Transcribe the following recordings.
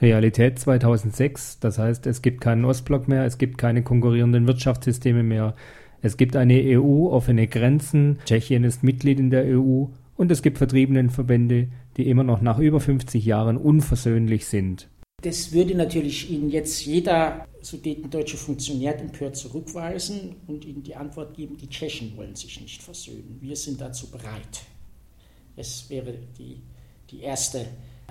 Realität 2006, das heißt, es gibt keinen Ostblock mehr, es gibt keine konkurrierenden Wirtschaftssysteme mehr, es gibt eine EU, offene Grenzen, Tschechien ist Mitglied in der EU und es gibt Vertriebenenverbände, die immer noch nach über 50 Jahren unversöhnlich sind. Das würde natürlich Ihnen jetzt jeder sudetendeutsche Funktionär empört zurückweisen und Ihnen die Antwort geben, die Tschechen wollen sich nicht versöhnen. Wir sind dazu bereit. Das wäre die, die erste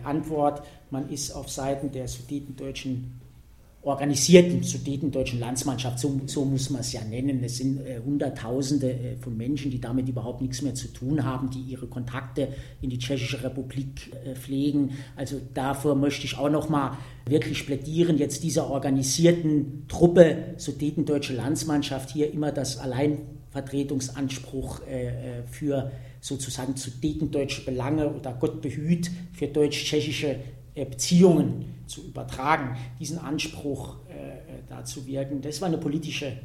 Antwort. Man ist auf Seiten der sudetendeutschen organisierten sudetendeutschen Landsmannschaft, so, so muss man es ja nennen. Es sind äh, Hunderttausende äh, von Menschen, die damit überhaupt nichts mehr zu tun haben, die ihre Kontakte in die Tschechische Republik äh, pflegen. Also davor möchte ich auch noch mal wirklich plädieren, jetzt dieser organisierten Truppe sudetendeutsche Landsmannschaft hier immer das Alleinvertretungsanspruch äh, äh, für sozusagen sudetendeutsche Belange oder Gott behüt für deutsch-tschechische äh, Beziehungen zu übertragen, diesen Anspruch äh, äh, da zu wirken. Das war eine politische,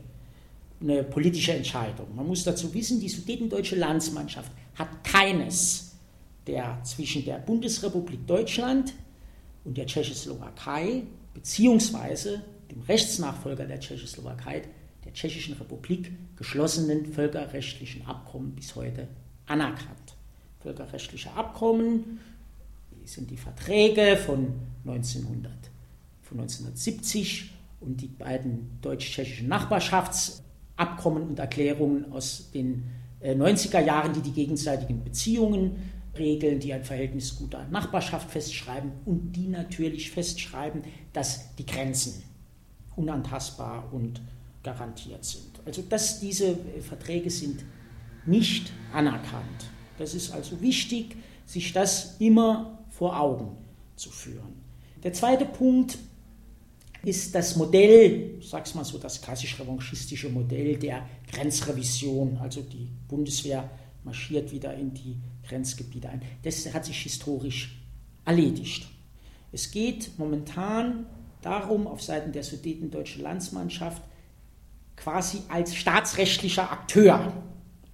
eine politische Entscheidung. Man muss dazu wissen, die sudetendeutsche Landsmannschaft hat keines der zwischen der Bundesrepublik Deutschland und der Tschechoslowakei beziehungsweise dem Rechtsnachfolger der Tschechoslowakei, der Tschechischen Republik, geschlossenen völkerrechtlichen Abkommen bis heute anerkannt. Völkerrechtliche Abkommen sind die Verträge von, 1900, von 1970 und die beiden deutsch-tschechischen Nachbarschaftsabkommen und Erklärungen aus den 90er äh, Jahren, die die gegenseitigen Beziehungen regeln, die ein Verhältnis guter Nachbarschaft festschreiben und die natürlich festschreiben, dass die Grenzen unantastbar und garantiert sind. Also dass diese Verträge sind nicht anerkannt. Das ist also wichtig, sich das immer vor Augen zu führen. Der zweite Punkt ist das Modell, ich sage es mal so, das klassisch-revanchistische Modell der Grenzrevision. Also die Bundeswehr marschiert wieder in die Grenzgebiete ein. Das hat sich historisch erledigt. Es geht momentan darum, auf Seiten der sudetendeutschen Landsmannschaft quasi als staatsrechtlicher Akteur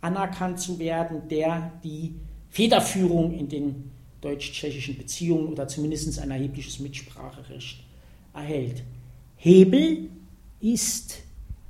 anerkannt zu werden, der die Federführung in den deutsch-tschechischen Beziehungen oder zumindest ein erhebliches Mitspracherecht erhält. Hebel ist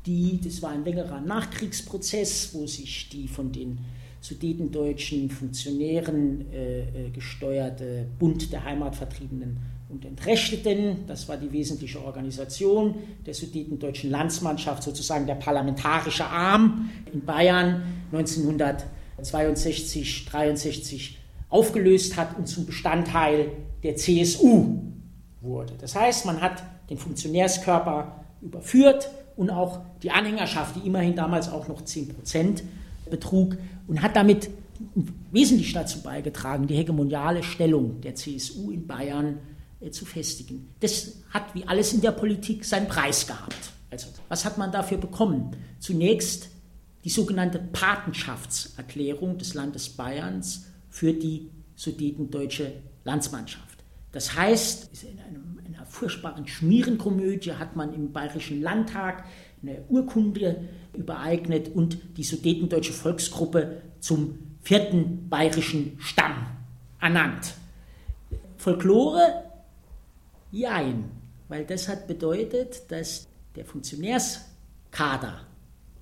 die, das war ein längerer Nachkriegsprozess, wo sich die von den sudetendeutschen Funktionären äh, äh, gesteuerte Bund der Heimatvertriebenen und Entrechteten, das war die wesentliche Organisation der sudetendeutschen Landsmannschaft, sozusagen der parlamentarische Arm in Bayern 1962, 63 aufgelöst hat und zum Bestandteil der CSU wurde. Das heißt, man hat den Funktionärskörper überführt und auch die Anhängerschaft, die immerhin damals auch noch 10 Prozent betrug, und hat damit wesentlich dazu beigetragen, die hegemoniale Stellung der CSU in Bayern äh, zu festigen. Das hat wie alles in der Politik seinen Preis gehabt. Also, was hat man dafür bekommen? Zunächst die sogenannte Patenschaftserklärung des Landes Bayerns für die sudetendeutsche Landsmannschaft. Das heißt, in einem, einer furchtbaren Schmierenkomödie hat man im Bayerischen Landtag eine Urkunde übereignet und die sudetendeutsche Volksgruppe zum vierten bayerischen Stamm ernannt. Folklore? Jein, weil das hat bedeutet, dass der Funktionärskader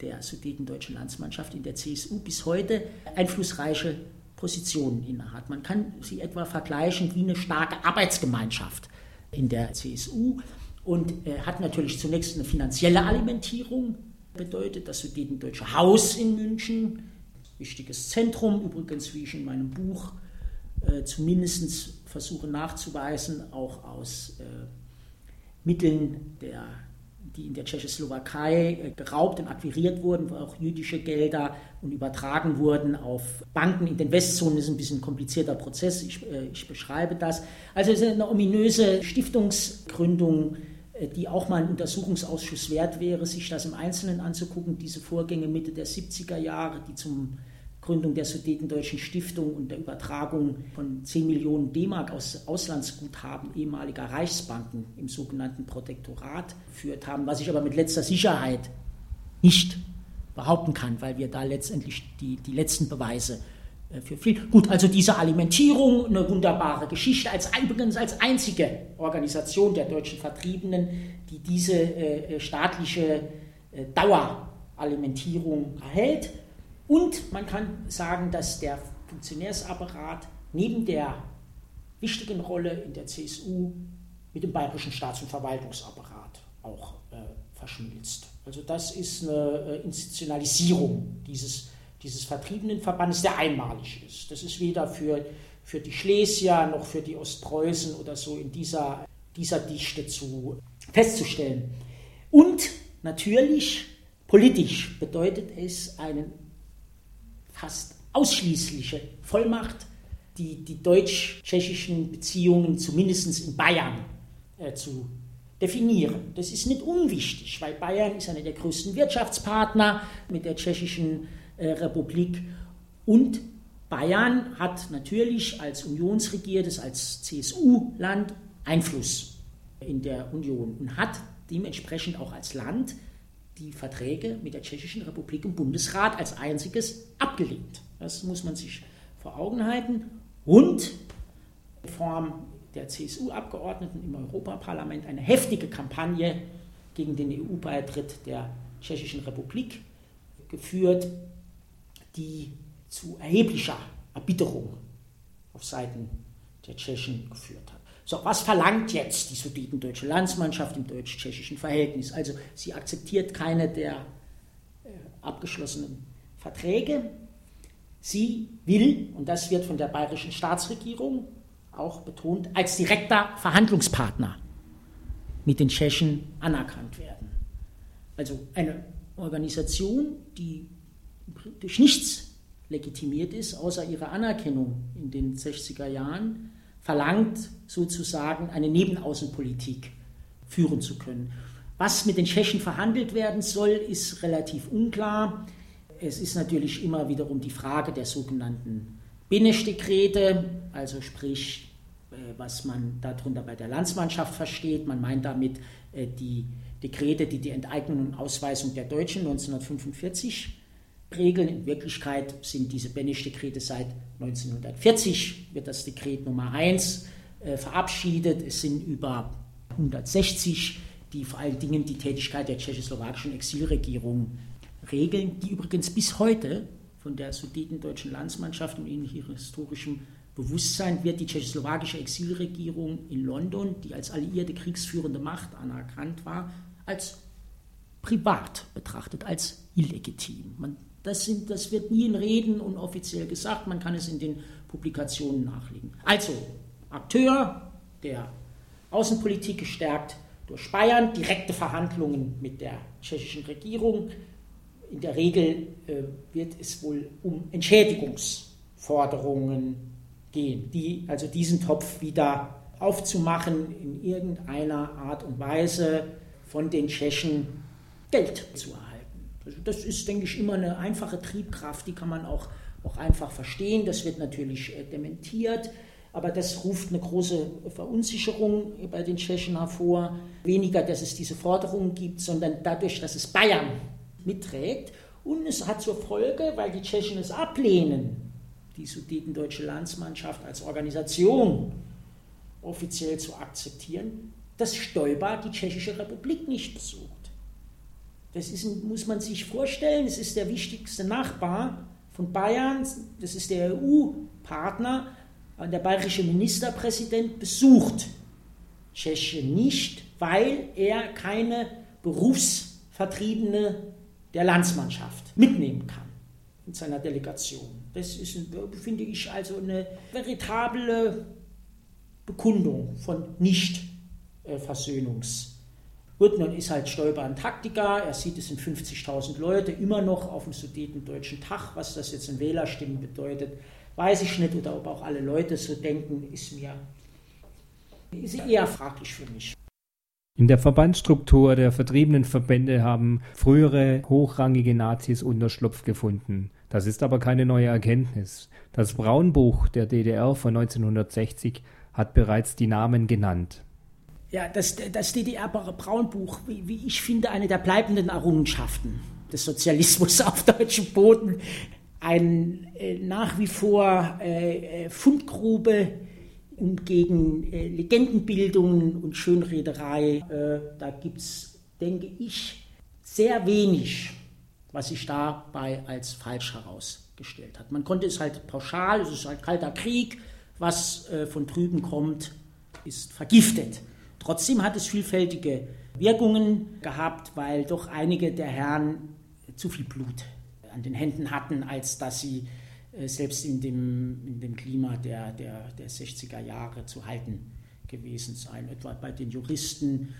der sudetendeutschen Landsmannschaft in der CSU bis heute einflussreiche Positionen innehat. Man kann sie etwa vergleichen wie eine starke Arbeitsgemeinschaft in der CSU und äh, hat natürlich zunächst eine finanzielle Alimentierung. Bedeutet, das Sudetendeutsche Haus in München, wichtiges Zentrum, übrigens, wie ich in meinem Buch äh, zumindest versuche nachzuweisen, auch aus äh, Mitteln der die in der Tschechoslowakei äh, geraubt und akquiriert wurden, wo auch jüdische Gelder und übertragen wurden auf Banken in den Westzonen. Das ist ein bisschen ein komplizierter Prozess, ich, äh, ich beschreibe das. Also es ist eine ominöse Stiftungsgründung, äh, die auch mal ein Untersuchungsausschuss wert wäre, sich das im Einzelnen anzugucken, diese Vorgänge Mitte der 70er Jahre, die zum Gründung der Sudetendeutschen Stiftung und der Übertragung von 10 Millionen D-Mark aus Auslandsguthaben ehemaliger Reichsbanken im sogenannten Protektorat geführt haben, was ich aber mit letzter Sicherheit nicht behaupten kann, weil wir da letztendlich die, die letzten Beweise äh, für Frieden. Gut, also diese Alimentierung, eine wunderbare Geschichte, als übrigens als einzige Organisation der deutschen Vertriebenen, die diese äh, staatliche äh, Daueralimentierung erhält. Und man kann sagen, dass der Funktionärsapparat neben der wichtigen Rolle in der CSU mit dem bayerischen Staats- und Verwaltungsapparat auch äh, verschmilzt. Also das ist eine äh, Institutionalisierung dieses, dieses Vertriebenenverbandes, der einmalig ist. Das ist weder für, für die Schlesier noch für die Ostpreußen oder so in dieser, dieser Dichte zu, festzustellen. Und natürlich politisch bedeutet es eine fast ausschließliche Vollmacht, die, die deutsch-tschechischen Beziehungen zumindest in Bayern äh, zu definieren. Das ist nicht unwichtig, weil Bayern ist einer der größten Wirtschaftspartner mit der tschechischen äh, Republik und Bayern hat natürlich als unionsregiertes, als CSU-Land Einfluss in der Union und hat dementsprechend auch als Land die Verträge mit der Tschechischen Republik im Bundesrat als einziges abgelehnt. Das muss man sich vor Augen halten. Und in Form der CSU-Abgeordneten im Europaparlament eine heftige Kampagne gegen den EU-Beitritt der Tschechischen Republik geführt, die zu erheblicher Erbitterung auf Seiten der Tschechen geführt hat. So, was verlangt jetzt die sudetendeutsche Landsmannschaft im deutsch-tschechischen Verhältnis? Also sie akzeptiert keine der äh, abgeschlossenen Verträge. Sie will, und das wird von der bayerischen Staatsregierung auch betont, als direkter Verhandlungspartner mit den Tschechen anerkannt werden. Also eine Organisation, die durch nichts legitimiert ist, außer ihrer Anerkennung in den 60er Jahren, verlangt sozusagen eine Nebenaußenpolitik führen zu können. Was mit den Tschechen verhandelt werden soll, ist relativ unklar. Es ist natürlich immer wiederum die Frage der sogenannten Beneš-Dekrete, also sprich, äh, was man darunter bei der Landsmannschaft versteht. Man meint damit äh, die Dekrete, die die Enteignung und Ausweisung der Deutschen 1945 regeln. In Wirklichkeit sind diese Beneš-Dekrete seit 1940, wird das Dekret Nummer 1 äh, verabschiedet. Es sind über 160, die vor allen Dingen die Tätigkeit der tschechoslowakischen Exilregierung regeln, die übrigens bis heute von der sudetendeutschen Landsmannschaft und in ihrem historischen Bewusstsein wird die tschechoslowakische Exilregierung in London, die als alliierte kriegsführende Macht anerkannt war, als privat betrachtet, als illegitim. Man, das, sind, das wird nie in Reden und offiziell gesagt, man kann es in den Publikationen nachlegen. Also, Akteur der Außenpolitik gestärkt durch Bayern, direkte Verhandlungen mit der tschechischen Regierung, in der Regel äh, wird es wohl um Entschädigungsforderungen gehen, die, also diesen Topf wieder aufzumachen, in irgendeiner Art und Weise von den Tschechen Geld zu erhalten. Also das ist, denke ich, immer eine einfache Triebkraft, die kann man auch, auch einfach verstehen. Das wird natürlich äh, dementiert. Aber das ruft eine große Verunsicherung bei den Tschechen hervor. Weniger, dass es diese Forderungen gibt, sondern dadurch, dass es Bayern mitträgt. Und es hat zur Folge, weil die Tschechen es ablehnen, die Sudetendeutsche Landsmannschaft als Organisation offiziell zu akzeptieren, dass Stoiber die Tschechische Republik nicht besucht. Das ist, muss man sich vorstellen, es ist der wichtigste Nachbar von Bayern, das ist der EU-Partner, der bayerische Ministerpräsident besucht Tschechien nicht, weil er keine Berufsvertriebene der Landsmannschaft mitnehmen kann in seiner Delegation. Das ist, finde ich, also eine veritable Bekundung von Nicht-Versöhnungs- Gut, nun ist halt Stoiber ein Taktiker, er sieht es in 50.000 Leute immer noch auf dem Sudetendeutschen Tag, was das jetzt in Wählerstimmen bedeutet, weiß ich nicht, oder ob auch alle Leute so denken, ist mir ist eher fraglich für mich. In der Verbandsstruktur der vertriebenen Verbände haben frühere hochrangige Nazis Unterschlupf gefunden. Das ist aber keine neue Erkenntnis. Das Braunbuch der DDR von 1960 hat bereits die Namen genannt. Ja, das, das DDR-Braunbuch, wie, wie ich finde, eine der bleibenden Errungenschaften des Sozialismus auf deutschem Boden. ein äh, nach wie vor äh, äh Fundgrube und gegen äh, Legendenbildungen und Schönrederei. Äh, da gibt es, denke ich, sehr wenig, was sich dabei als falsch herausgestellt hat. Man konnte es halt pauschal, es ist halt kalter Krieg, was äh, von drüben kommt, ist vergiftet. Trotzdem hat es vielfältige Wirkungen gehabt, weil doch einige der Herren zu viel Blut an den Händen hatten, als dass sie äh, selbst in dem, in dem Klima der, der, der 60er Jahre zu halten gewesen seien. Etwa bei den Juristen,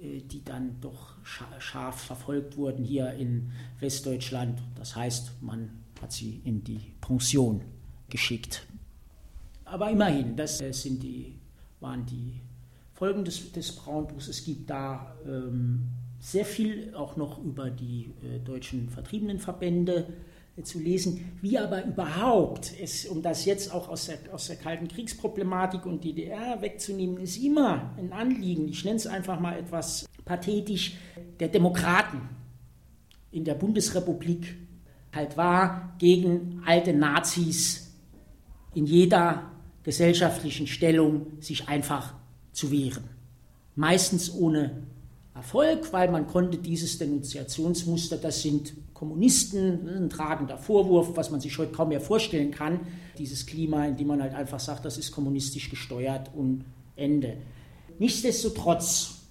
äh, die dann doch scharf verfolgt wurden hier in Westdeutschland. Das heißt, man hat sie in die Pension geschickt. Aber immerhin, das äh, sind die, waren die Folgen des, des Braunbuchs. Es gibt da ähm, sehr viel auch noch über die äh, deutschen Vertriebenenverbände äh, zu lesen, wie aber überhaupt, es, um das jetzt auch aus der, aus der Kalten Kriegsproblematik und DDR wegzunehmen, ist immer ein Anliegen, ich nenne es einfach mal etwas pathetisch, der Demokraten in der Bundesrepublik halt war, gegen alte Nazis in jeder gesellschaftlichen Stellung sich einfach zu wehren. Meistens ohne Erfolg, weil man konnte dieses Denunziationsmuster, das sind Kommunisten, ein tragender Vorwurf, was man sich heute kaum mehr vorstellen kann, dieses Klima, in dem man halt einfach sagt, das ist kommunistisch gesteuert und Ende. Nichtsdestotrotz,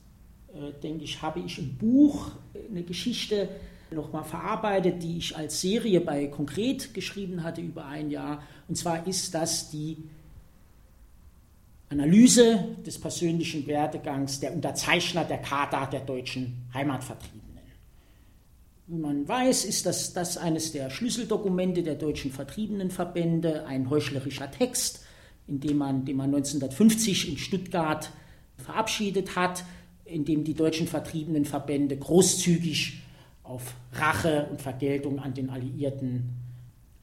äh, denke ich, habe ich im Buch eine Geschichte nochmal verarbeitet, die ich als Serie bei Konkret geschrieben hatte über ein Jahr. Und zwar ist das die Analyse des persönlichen Werdegangs der Unterzeichner der Charta der deutschen Heimatvertriebenen. Wie man weiß, ist das, das eines der Schlüsseldokumente der deutschen Vertriebenenverbände, ein heuchlerischer Text, in dem man, den man 1950 in Stuttgart verabschiedet hat, in dem die deutschen Vertriebenenverbände großzügig auf Rache und Vergeltung an den Alliierten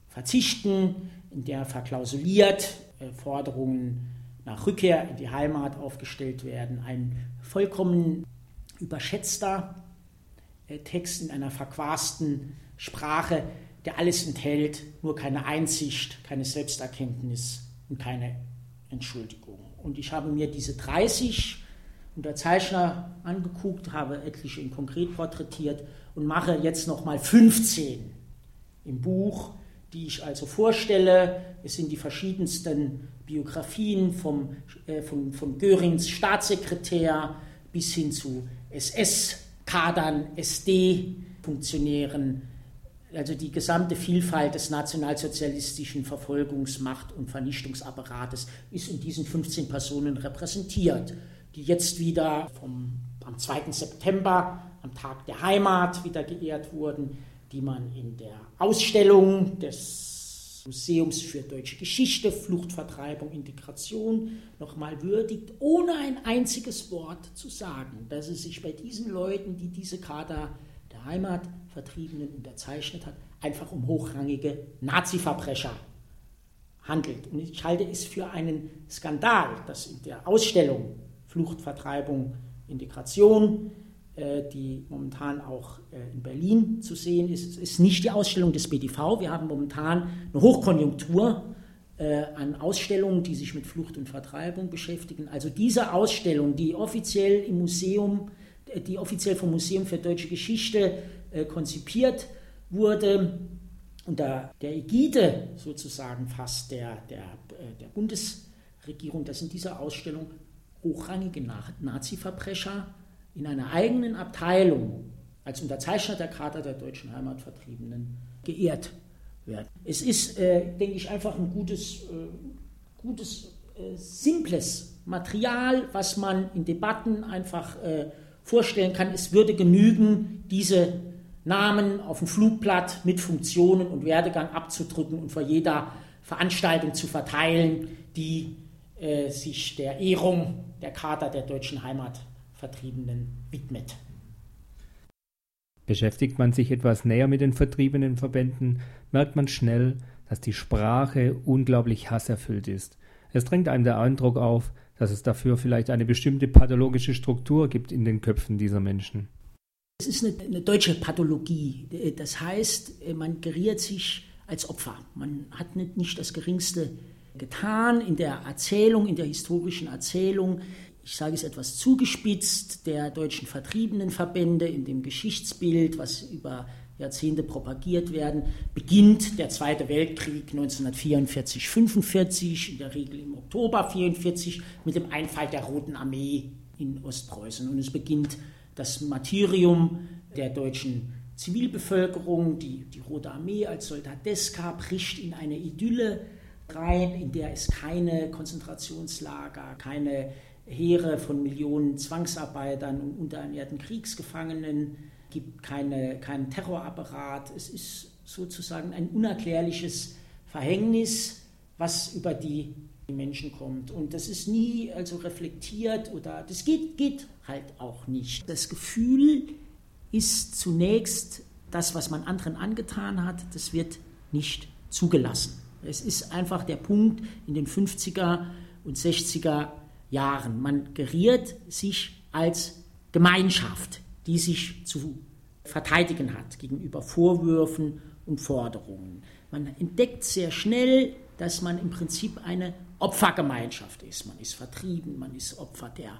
verzichten, in der verklausuliert äh, Forderungen nach Rückkehr in die Heimat aufgestellt werden. Ein vollkommen überschätzter äh, Text in einer verquasten Sprache, der alles enthält, nur keine Einsicht, keine Selbsterkenntnis und keine Entschuldigung. Und ich habe mir diese 30 Unterzeichner angeguckt, habe etliche in konkret porträtiert und mache jetzt nochmal 15 im Buch, die ich also vorstelle. Es sind die verschiedensten Biografien vom, äh, von, von Görings Staatssekretär bis hin zu SS-Kadern, SD-Funktionären, also die gesamte Vielfalt des nationalsozialistischen Verfolgungsmacht- und Vernichtungsapparates ist in diesen 15 Personen repräsentiert, die jetzt wieder vom, am 2. September, am Tag der Heimat, wieder geehrt wurden, die man in der Ausstellung des Museums für deutsche Geschichte, Flucht, Vertreibung, Integration nochmal würdigt, ohne ein einziges Wort zu sagen, dass es sich bei diesen Leuten, die diese Charta der Heimatvertriebenen unterzeichnet hat, einfach um hochrangige Nazi-Verbrecher handelt. Und ich halte es für einen Skandal, dass in der Ausstellung Flucht, Vertreibung, Integration die momentan auch äh, in Berlin zu sehen ist. Es ist nicht die Ausstellung des BDV. Wir haben momentan eine Hochkonjunktur äh, an Ausstellungen, die sich mit Flucht und Vertreibung beschäftigen. Also diese Ausstellung, die offiziell im Museum, die offiziell vom Museum für Deutsche Geschichte konzipiert wurde, unter der Ägide sozusagen fast der, der, der Bundesregierung, dass in dieser Ausstellung hochrangige Nazi-Verbrecher in einer eigenen Abteilung als Unterzeichner der Charta der deutschen Heimatvertriebenen geehrt werden. Es ist, äh, denke ich, einfach ein gutes, äh, gutes äh, simples Material, was man in Debatten einfach äh, vorstellen kann. Es würde genügen, diese Namen auf dem Flugblatt mit Funktionen und Werdegang abzudrücken und vor jeder Veranstaltung zu verteilen, die äh, sich der Ehrung der Charta der deutschen Heimat Vertriebenen widmet. Beschäftigt man sich etwas näher mit den vertriebenen Verbänden, merkt man schnell, dass die Sprache unglaublich hasserfüllt ist. Es drängt einem der Eindruck auf, dass es dafür vielleicht eine bestimmte pathologische Struktur gibt in den Köpfen dieser Menschen. Es ist eine, eine deutsche Pathologie. Das heißt, man geriert sich als Opfer. Man hat nicht, nicht das Geringste getan in der Erzählung, in der historischen Erzählung. Ich sage es etwas zugespitzt, der deutschen Vertriebenenverbände in dem Geschichtsbild, was über Jahrzehnte propagiert werden, beginnt der Zweite Weltkrieg 1944, 45, in der Regel im Oktober 44 mit dem Einfall der Roten Armee in Ostpreußen. Und es beginnt das Martyrium der deutschen Zivilbevölkerung, die, die Rote Armee als Soldateska bricht in eine Idylle rein, in der es keine Konzentrationslager, keine Heere von Millionen Zwangsarbeitern und unterernährten Kriegsgefangenen gibt, keine, keinen Terrorapparat. Es ist sozusagen ein unerklärliches Verhängnis, was über die Menschen kommt. Und das ist nie also reflektiert oder das geht, geht halt auch nicht. Das Gefühl, ist zunächst das, was man anderen angetan hat, das wird nicht zugelassen. Es ist einfach der Punkt in den 50er und 60er Jahren. Man geriert sich als Gemeinschaft, die sich zu verteidigen hat gegenüber Vorwürfen und Forderungen. Man entdeckt sehr schnell, dass man im Prinzip eine Opfergemeinschaft ist. Man ist vertrieben, man ist Opfer der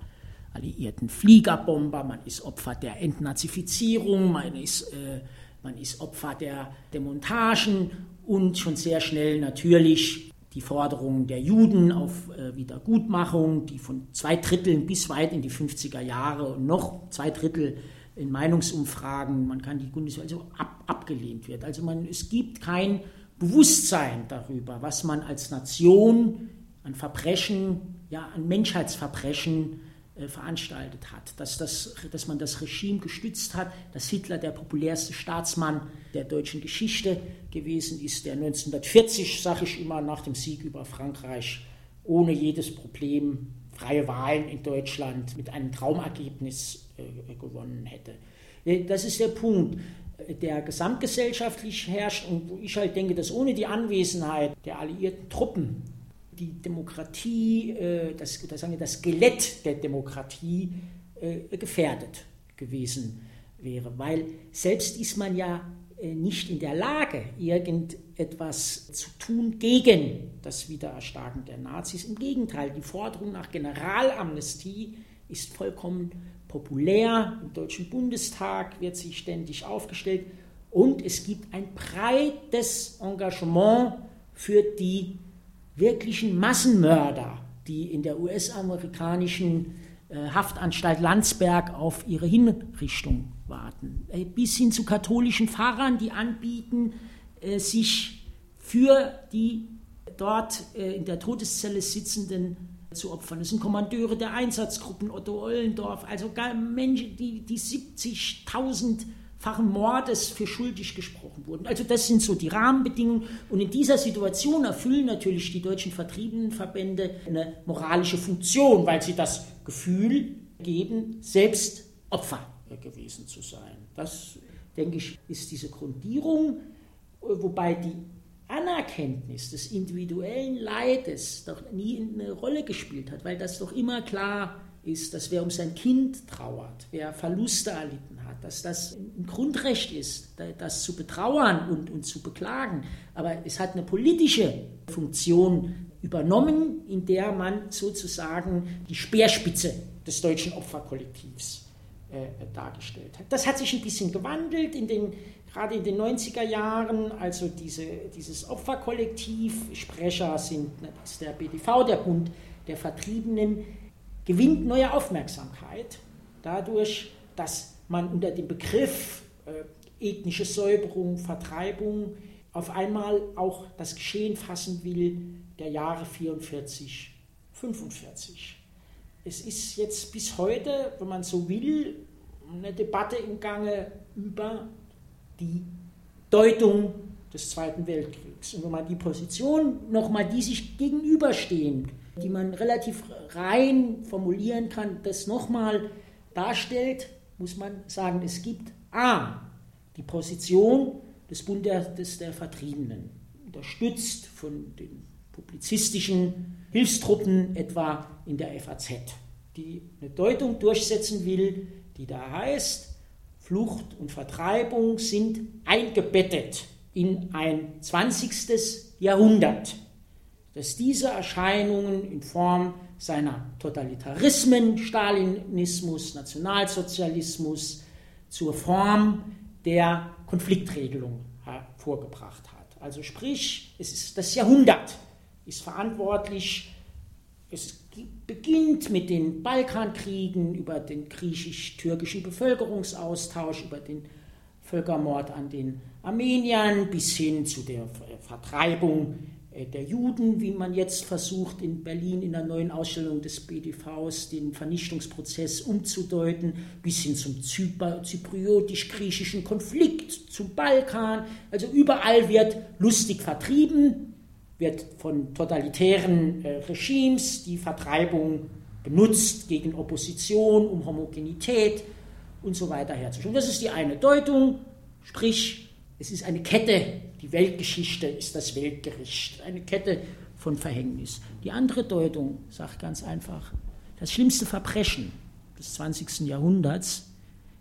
alliierten Fliegerbomber, man ist Opfer der Entnazifizierung, man ist, äh, man ist Opfer der Demontagen und schon sehr schnell natürlich die Forderungen der Juden auf äh, Wiedergutmachung, die von zwei Dritteln bis weit in die 50er Jahre und noch zwei Drittel in Meinungsumfragen, man kann die Bundeswehr also ab, abgelehnt wird. Also man, es gibt kein Bewusstsein darüber, was man als Nation an Verbrechen, ja, an Menschheitsverbrechen veranstaltet hat, dass, das, dass man das Regime gestützt hat, dass Hitler der populärste Staatsmann der deutschen Geschichte gewesen ist, der 1940, sage ich immer, nach dem Sieg über Frankreich ohne jedes Problem freie Wahlen in Deutschland mit einem Traumergebnis äh, gewonnen hätte. Äh, das ist der Punkt, der gesamtgesellschaftlich herrscht und wo ich halt denke, dass ohne die Anwesenheit der alliierten Truppen die Demokratie, äh, das, das, sagen wir, das Skelett der Demokratie äh, gefährdet gewesen wäre. Weil selbst ist man ja äh, nicht in der Lage, irgendetwas zu tun gegen das Wiedererstarken der Nazis. Im Gegenteil, die Forderung nach Generalamnestie ist vollkommen populär. Im Deutschen Bundestag wird sie ständig aufgestellt. Und es gibt ein breites Engagement für die wirklichen Massenmörder, die in der US-amerikanischen äh, Haftanstalt Landsberg auf ihre Hinrichtung warten. Äh, bis hin zu katholischen Pfarrern, die anbieten, äh, sich für die dort in der Todeszelle sitzenden zu opfern. Das sind Kommandeure der Einsatzgruppen Otto Ollendorf, also Menschen, die, die 70.000 fachen Mordes für schuldig gesprochen wurden. Also das sind so die Rahmenbedingungen. Und in dieser Situation erfüllen natürlich die deutschen Vertriebenenverbände eine moralische Funktion, weil sie das Gefühl geben, selbst Opfer gewesen zu sein. Das, denke ich, ist diese Grundierung, wobei die Anerkenntnis des individuellen Leides doch nie eine Rolle gespielt hat, weil das doch immer klar ist, dass wer um sein Kind trauert, wer Verluste erlitten hat, dass das ein Grundrecht ist, das zu betrauern und, und zu beklagen. Aber es hat eine politische Funktion übernommen, in der man sozusagen die Speerspitze des deutschen Opferkollektivs äh, dargestellt hat. Das hat sich ein bisschen gewandelt, in den, gerade in den 90er Jahren. Also diese, dieses Opferkollektiv, Sprecher sind ne, das ist der BDV, der Bund der Vertriebenen, gewinnt neue Aufmerksamkeit dadurch, dass man unter dem Begriff äh, ethnische Säuberung, Vertreibung auf einmal auch das Geschehen fassen will der Jahre 44, 45. Es ist jetzt bis heute, wenn man so will, eine Debatte im Gange über die Deutung des Zweiten Weltkriegs. Und wenn man die Position nochmal, die sich gegenüberstehen, die man relativ rein formulieren kann, das nochmal darstellt, muss man sagen, es gibt A, die Position des Bundes der Vertriebenen, unterstützt von den publizistischen Hilfstruppen, etwa in der FAZ, die eine Deutung durchsetzen will, die da heißt, Flucht und Vertreibung sind eingebettet in ein 20. Jahrhundert, das diese Erscheinungen in Form seiner Totalitarismen, Stalinismus, Nationalsozialismus zur Form der Konfliktregelung hervorgebracht hat. Also sprich, es ist das Jahrhundert ist verantwortlich. Es beginnt mit den Balkankriegen, über den griechisch-türkischen Bevölkerungsaustausch, über den Völkermord an den Armeniern bis hin zu der Vertreibung der Juden, wie man jetzt versucht in Berlin in der neuen Ausstellung des BDVs den Vernichtungsprozess umzudeuten, bis hin zum zypriotisch-griechischen Konflikt, zum Balkan. Also überall wird lustig vertrieben, wird von totalitären äh, Regimes die Vertreibung benutzt gegen Opposition, um Homogenität und so weiter herzustellen. Das ist die eine Deutung, sprich es ist eine Kette, die Weltgeschichte ist das Weltgericht, eine Kette von Verhängnis. Die andere Deutung sagt ganz einfach, das schlimmste Verbrechen des 20. Jahrhunderts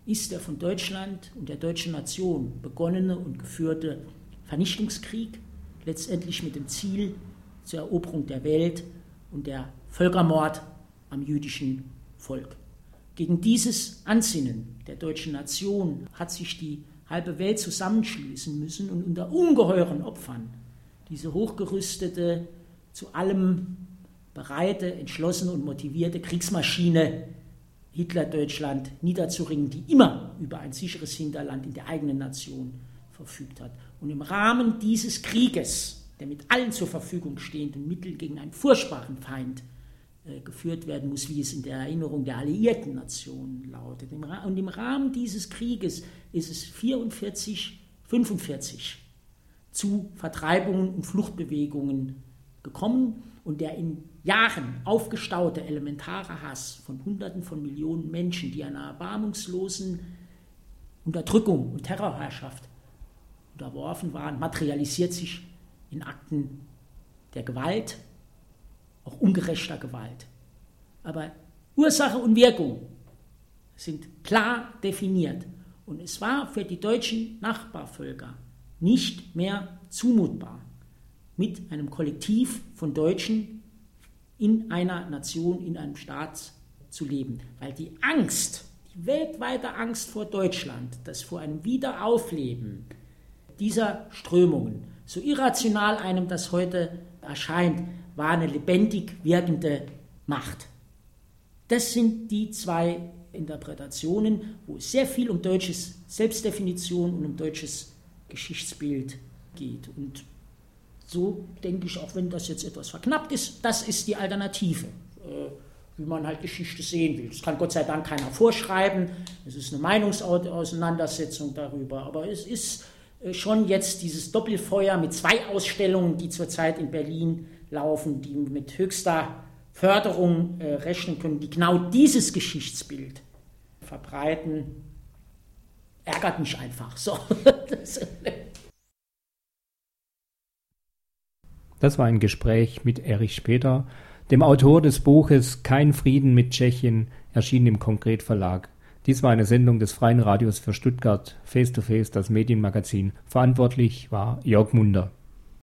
ist der von Deutschland und der deutschen Nation begonnene und geführte Vernichtungskrieg, letztendlich mit dem Ziel zur Eroberung der Welt und der Völkermord am jüdischen Volk. Gegen dieses Ansinnen der deutschen Nation hat sich die halbe Welt zusammenschließen müssen und unter ungeheuren Opfern diese hochgerüstete, zu allem bereite, entschlossene und motivierte Kriegsmaschine Hitler-Deutschland niederzuringen, die immer über ein sicheres Hinterland in der eigenen Nation verfügt hat. Und im Rahmen dieses Krieges, der mit allen zur Verfügung stehenden Mitteln gegen einen furchtbaren Feind geführt werden muss, wie es in der Erinnerung der alliierten Nationen lautet. Und im Rahmen dieses Krieges ist es 44, 45 zu Vertreibungen und Fluchtbewegungen gekommen und der in Jahren aufgestaute elementare Hass von Hunderten von Millionen Menschen, die einer erbarmungslosen Unterdrückung und Terrorherrschaft unterworfen waren, materialisiert sich in Akten der Gewalt, auch ungerechter Gewalt. Aber Ursache und Wirkung sind klar definiert. Und es war für die deutschen Nachbarvölker nicht mehr zumutbar, mit einem Kollektiv von Deutschen in einer Nation, in einem Staat zu leben. Weil die Angst, die weltweite Angst vor Deutschland, das vor einem Wiederaufleben dieser Strömungen, so irrational einem das heute erscheint, war eine lebendig wirkende Macht. Das sind die zwei Interpretationen, wo es sehr viel um deutsches Selbstdefinition und um deutsches Geschichtsbild geht. Und so denke ich, auch wenn das jetzt etwas verknappt ist, das ist die Alternative, äh, wie man halt Geschichte sehen will. Das kann Gott sei Dank keiner vorschreiben. Es ist eine Meinungsauseinandersetzung darüber. Aber es ist äh, schon jetzt dieses Doppelfeuer mit zwei Ausstellungen, die zurzeit in Berlin laufen, die mit höchster Förderung äh, rechnen können, die genau dieses Geschichtsbild verbreiten, ärgert mich einfach. So. das war ein Gespräch mit Erich Später, dem Autor des Buches Kein Frieden mit Tschechien, erschienen im Konkret Verlag. Dies war eine Sendung des Freien Radios für Stuttgart, Face to Face, das Medienmagazin. Verantwortlich war Jörg Munder.